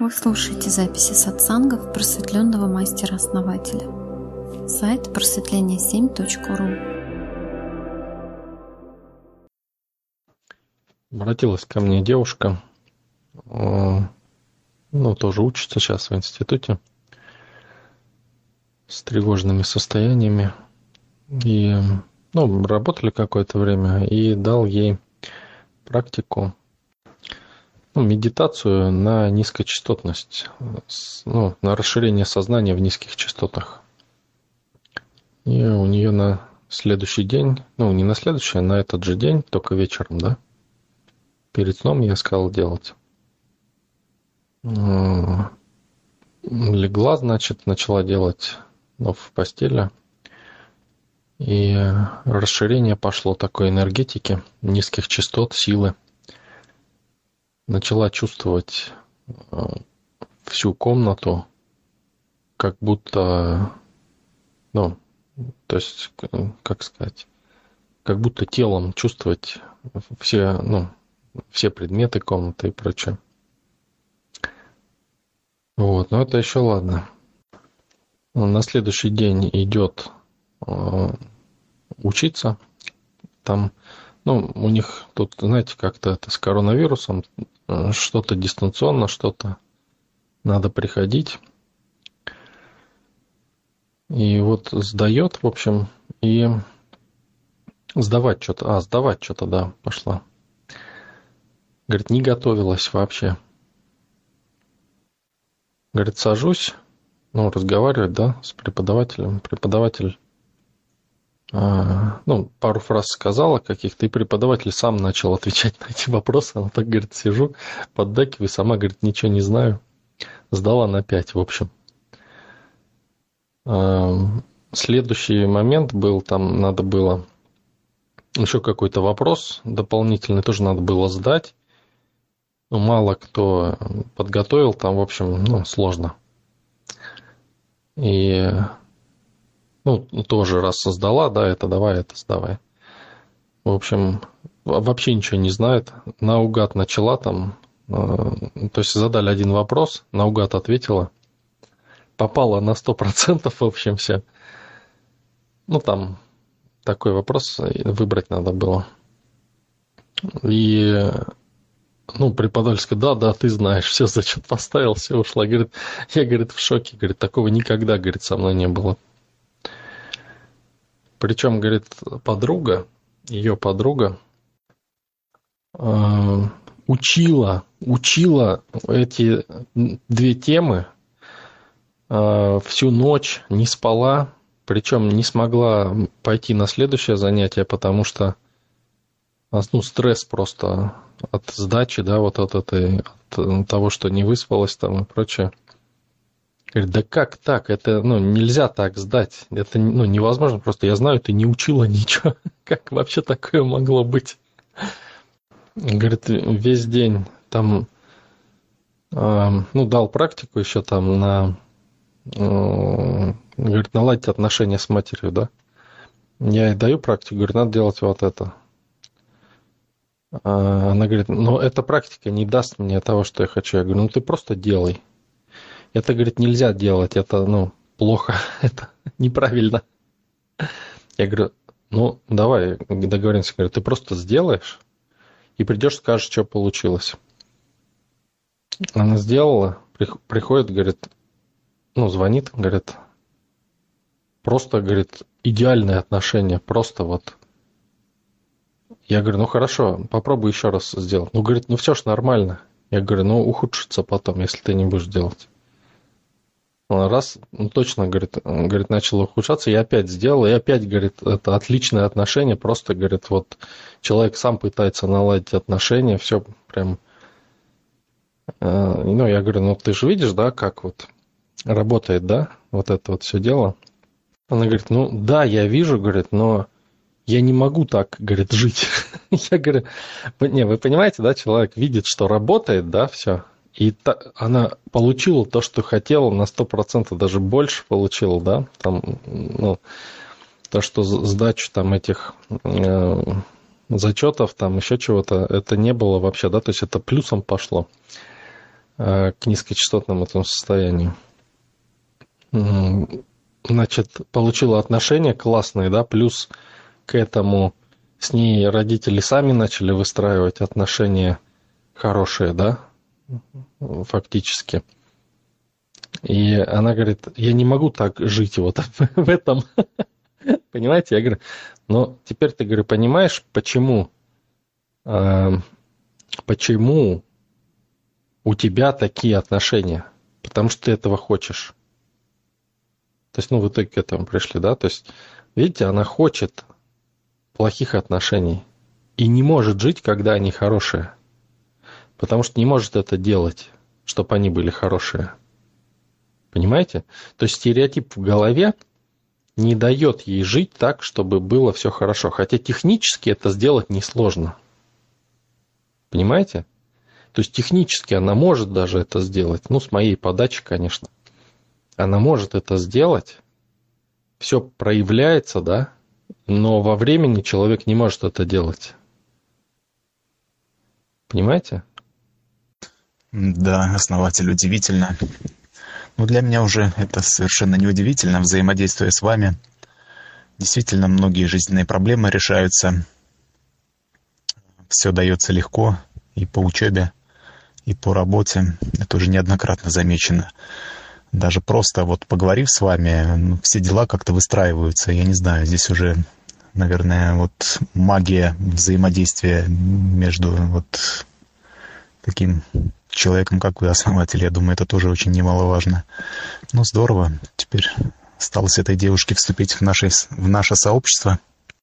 Вы слушаете записи сатсангов просветленного мастера-основателя. Сайт просветление7.ру Обратилась ко мне девушка, э, ну, тоже учится сейчас в институте, с тревожными состояниями. И, ну, работали какое-то время, и дал ей практику ну, медитацию на низкочастотность, ну, на расширение сознания в низких частотах. И у нее на следующий день, ну, не на следующий, а на этот же день, только вечером, да, перед сном я сказал делать. Легла, значит, начала делать ну, в постели. И расширение пошло такой энергетики, низких частот, силы – начала чувствовать э, всю комнату, как будто, ну, то есть, как сказать, как будто телом чувствовать все, ну, все предметы комнаты и прочее. Вот, но это еще ладно. На следующий день идет э, учиться. Там, ну, у них тут, знаете, как-то это с коронавирусом что-то дистанционно, что-то надо приходить. И вот сдает, в общем, и сдавать что-то. А, сдавать что-то, да, пошла. Говорит, не готовилась вообще. Говорит, сажусь, ну, разговаривать, да, с преподавателем. Преподаватель ну, пару фраз сказала каких-то, и преподаватель сам начал отвечать на эти вопросы. Она так, говорит, сижу, поддакиваю, сама, говорит, ничего не знаю. Сдала на 5, в общем. А, следующий момент был, там надо было еще какой-то вопрос дополнительный, тоже надо было сдать. Ну, мало кто подготовил, там, в общем, ну, сложно. И ну, тоже раз создала, да, это давай, это сдавай. В общем, вообще ничего не знает. Наугад начала там, э, то есть задали один вопрос, наугад ответила. Попала на 100%, в общем, все. Ну, там такой вопрос выбрать надо было. И ну, преподаватель сказал, да, да, ты знаешь, все, зачет поставил, все, ушла. Говорит, я, говорит, в шоке, говорит, такого никогда, говорит, со мной не было. Причем, говорит, подруга, ее подруга, э, учила, учила эти две темы э, всю ночь, не спала, причем не смогла пойти на следующее занятие, потому что ну, стресс просто от сдачи, да, вот от этой, от того, что не выспалась там и прочее. Говорит, да как так? Это ну, нельзя так сдать. Это ну, невозможно. Просто я знаю, ты не учила ничего. Как вообще такое могло быть? Говорит, весь день там, э, ну, дал практику еще там на, э, говорит, наладить отношения с матерью, да. Я ей даю практику, говорю, надо делать вот это. А она говорит, но эта практика не даст мне того, что я хочу. Я говорю, ну ты просто делай это, говорит, нельзя делать, это, ну, плохо, это неправильно. Я говорю, ну, давай договоримся, говорю, ты просто сделаешь и придешь, скажешь, что получилось. Она сделала, приходит, говорит, ну, звонит, говорит, просто, говорит, идеальные отношения, просто вот. Я говорю, ну хорошо, попробуй еще раз сделать. Ну, говорит, ну все ж нормально. Я говорю, ну ухудшится потом, если ты не будешь делать раз, ну, точно, говорит, говорит, начало ухудшаться, я опять сделал, и опять, говорит, это отличное отношение, просто, говорит, вот человек сам пытается наладить отношения, все прям, э, ну, я говорю, ну, ты же видишь, да, как вот работает, да, вот это вот все дело. Она говорит, ну, да, я вижу, говорит, но я не могу так, говорит, жить. я говорю, не, вы понимаете, да, человек видит, что работает, да, все, и та, она получила то, что хотела, на 100%, даже больше получила, да, там, ну, то, что сдачу там этих э, зачетов, там еще чего-то, это не было вообще, да, то есть это плюсом пошло. к низкочастотному этому состоянию. Значит, получила отношения классные, да, плюс к этому с ней родители сами начали выстраивать отношения хорошие, да, фактически. И она говорит, я не могу так жить вот в этом. Понимаете? Я говорю, но теперь ты, говорю, понимаешь, почему, э, почему у тебя такие отношения? Потому что ты этого хочешь. То есть, ну, в итоге к этому пришли, да? То есть, видите, она хочет плохих отношений и не может жить, когда они хорошие. Потому что не может это делать, чтобы они были хорошие. Понимаете? То есть стереотип в голове не дает ей жить так, чтобы было все хорошо. Хотя технически это сделать несложно. Понимаете? То есть технически она может даже это сделать. Ну, с моей подачи, конечно. Она может это сделать. Все проявляется, да, но во времени человек не может это делать. Понимаете? Да, основатель, удивительно. Но для меня уже это совершенно неудивительно, взаимодействуя с вами. Действительно, многие жизненные проблемы решаются. Все дается легко и по учебе, и по работе. Это уже неоднократно замечено. Даже просто вот поговорив с вами, ну, все дела как-то выстраиваются. Я не знаю, здесь уже, наверное, вот магия взаимодействия между вот таким человеком, как вы, основатель. Я думаю, это тоже очень немаловажно. Ну, здорово. Теперь осталось этой девушке вступить в наше, в наше сообщество –